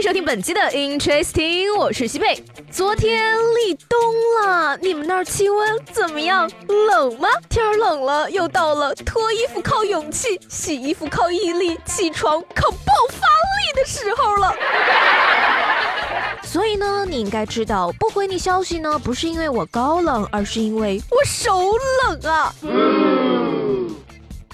收听本期的 Interesting，我是西贝。昨天立冬了，你们那儿气温怎么样？冷吗？天冷了，又到了脱衣服靠勇气，洗衣服靠毅力，起床靠爆发力的时候了。所以呢，你应该知道，不回你消息呢，不是因为我高冷，而是因为我手冷啊。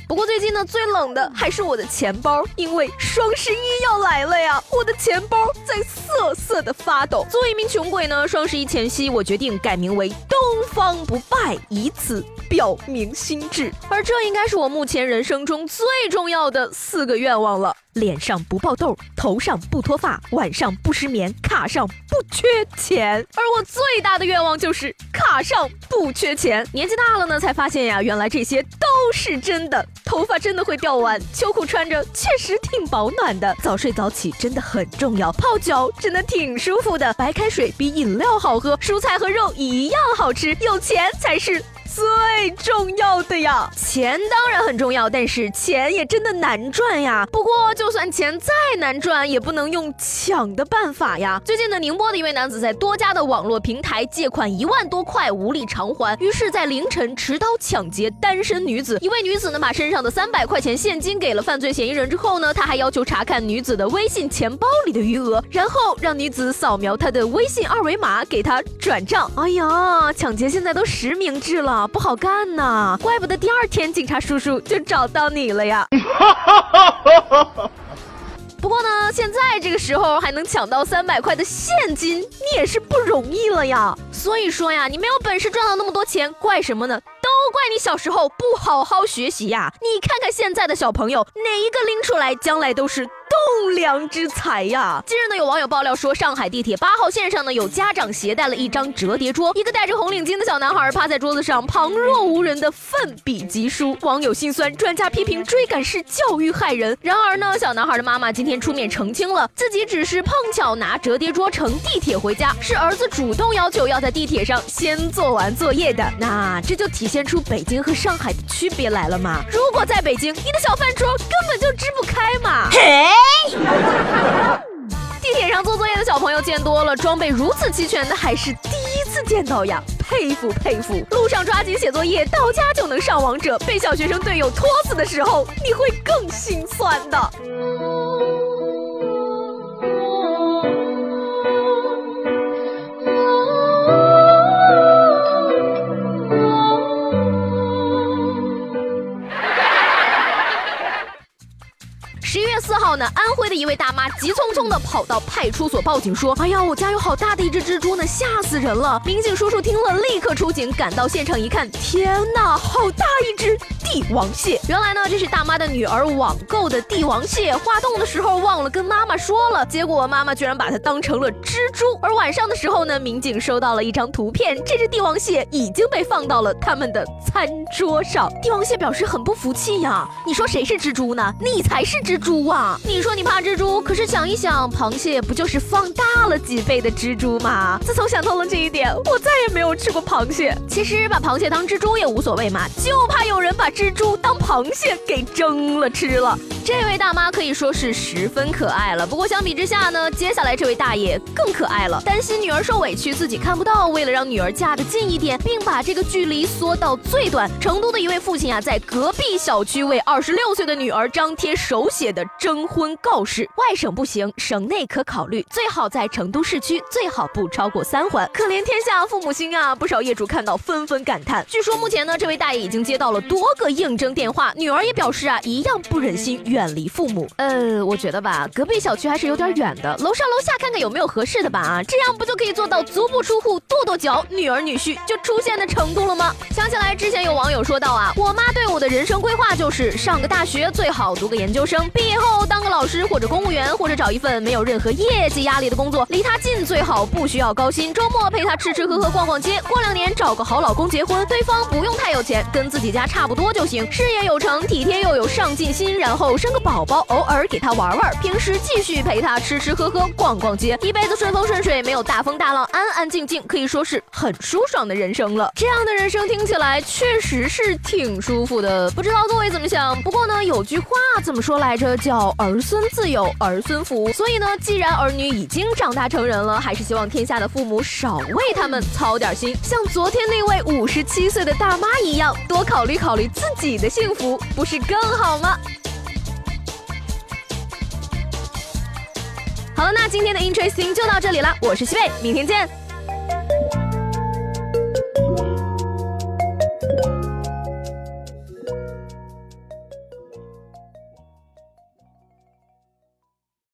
不过最近呢，最冷的还是我的钱包，因为双十一要来了呀，我的钱包在瑟瑟的发抖。作为一名穷鬼呢，双十一前夕，我决定改名为东方不败，以此表明心志。而这应该是我目前人生中最重要的四个愿望了。脸上不爆痘，头上不脱发，晚上不失眠，卡上不缺钱。而我最大的愿望就是卡上不缺钱。年纪大了呢，才发现呀，原来这些都都是真的。头发真的会掉完，秋裤穿着确实挺保暖的。早睡早起真的很重要，泡脚真的挺舒服的。白开水比饮料好喝，蔬菜和肉一样好吃。有钱才是。最重要的呀，钱当然很重要，但是钱也真的难赚呀。不过，就算钱再难赚，也不能用抢的办法呀。最近呢，宁波的一位男子在多家的网络平台借款一万多块无力偿还，于是，在凌晨持刀抢劫单身女子。一位女子呢，把身上的三百块钱现金给了犯罪嫌疑人之后呢，他还要求查看女子的微信钱包里的余额，然后让女子扫描他的微信二维码给他转账。哎呀，抢劫现在都实名制了。不好干呐，怪不得第二天警察叔叔就找到你了呀。不过呢，现在这个时候还能抢到三百块的现金，你也是不容易了呀。所以说呀，你没有本事赚到那么多钱，怪什么呢？都怪你小时候不好好学习呀。你看看现在的小朋友，哪一个拎出来，将来都是。栋梁之才呀！近日呢，有网友爆料说，上海地铁八号线上呢，有家长携带了一张折叠桌，一个戴着红领巾的小男孩趴在桌子上，旁若无人的奋笔疾书。网友心酸，专家批评追赶式教育害人。然而呢，小男孩的妈妈今天出面澄清了，自己只是碰巧拿折叠桌乘地铁回家，是儿子主动要求要在地铁上先做完作业的。那这就体现出北京和上海的区别来了嘛？如果在北京，你的小饭桌根本就支不开嘛。嘿。地铁上做作业的小朋友见多了，装备如此齐全的还是第一次见到呀，佩服佩服！路上抓紧写作业，到家就能上王者，被小学生队友拖死的时候，你会更心酸的。十一月四号呢，安徽的一位大妈急匆匆的跑到派出所报警说：“哎呀，我家有好大的一只蜘蛛呢，吓死人了！”民警叔叔听了，立刻出警，赶到现场一看，天哪，好大一只！帝王蟹，原来呢这是大妈的女儿网购的帝王蟹，化冻的时候忘了跟妈妈说了，结果妈妈居然把它当成了蜘蛛。而晚上的时候呢，民警收到了一张图片，这只帝王蟹已经被放到了他们的餐桌上。帝王蟹表示很不服气呀，你说谁是蜘蛛呢？你才是蜘蛛猪啊！你说你怕蜘蛛，可是想一想，螃蟹不就是放大了几倍的蜘蛛吗？自从想通了这一点，我再也没有吃过螃蟹。其实把螃蟹当蜘蛛也无所谓嘛，就怕有人把。蜘蛛当螃蟹给蒸了吃了。这位大妈可以说是十分可爱了，不过相比之下呢，接下来这位大爷更可爱了。担心女儿受委屈，自己看不到，为了让女儿嫁得近一点，并把这个距离缩到最短，成都的一位父亲啊，在隔壁小区为二十六岁的女儿张贴手写的征婚告示。外省不行，省内可考虑，最好在成都市区，最好不超过三环。可怜天下父母心啊！不少业主看到纷纷感叹。据说目前呢，这位大爷已经接到了多个应征电话，女儿也表示啊，一样不忍心远离父母，呃，我觉得吧，隔壁小区还是有点远的，楼上楼下看看有没有合适的吧啊，这样不就可以做到足不出户跺跺脚，女儿女婿就出现的程度了吗？想起来之前有网友说到啊，我妈对我的人生规划就是上个大学，最好读个研究生，毕业后当个老师或者公务员，或者找一份没有任何业绩压力的工作，离他近最好，不需要高薪，周末陪他吃吃喝喝逛逛街，过两年找个好老公结婚，对方不用太有钱，跟自己家差不多。就行，事业有成，体贴又有上进心，然后生个宝宝，偶尔给他玩玩，平时继续陪他吃吃喝喝，逛逛街，一辈子顺风顺水，没有大风大浪，安安静静，可以说是很舒爽的人生了。这样的人生听起来确实是挺舒服的，不知道各位怎么想？不过呢，有句话怎么说来着？这叫儿孙自有儿孙福。所以呢，既然儿女已经长大成人了，还是希望天下的父母少为他们操点心，像昨天那位五十七岁的大妈一样，多考虑考虑自己的幸福，不是更好吗？好了，那今天的 Interesting 就到这里了，我是西贝，明天见。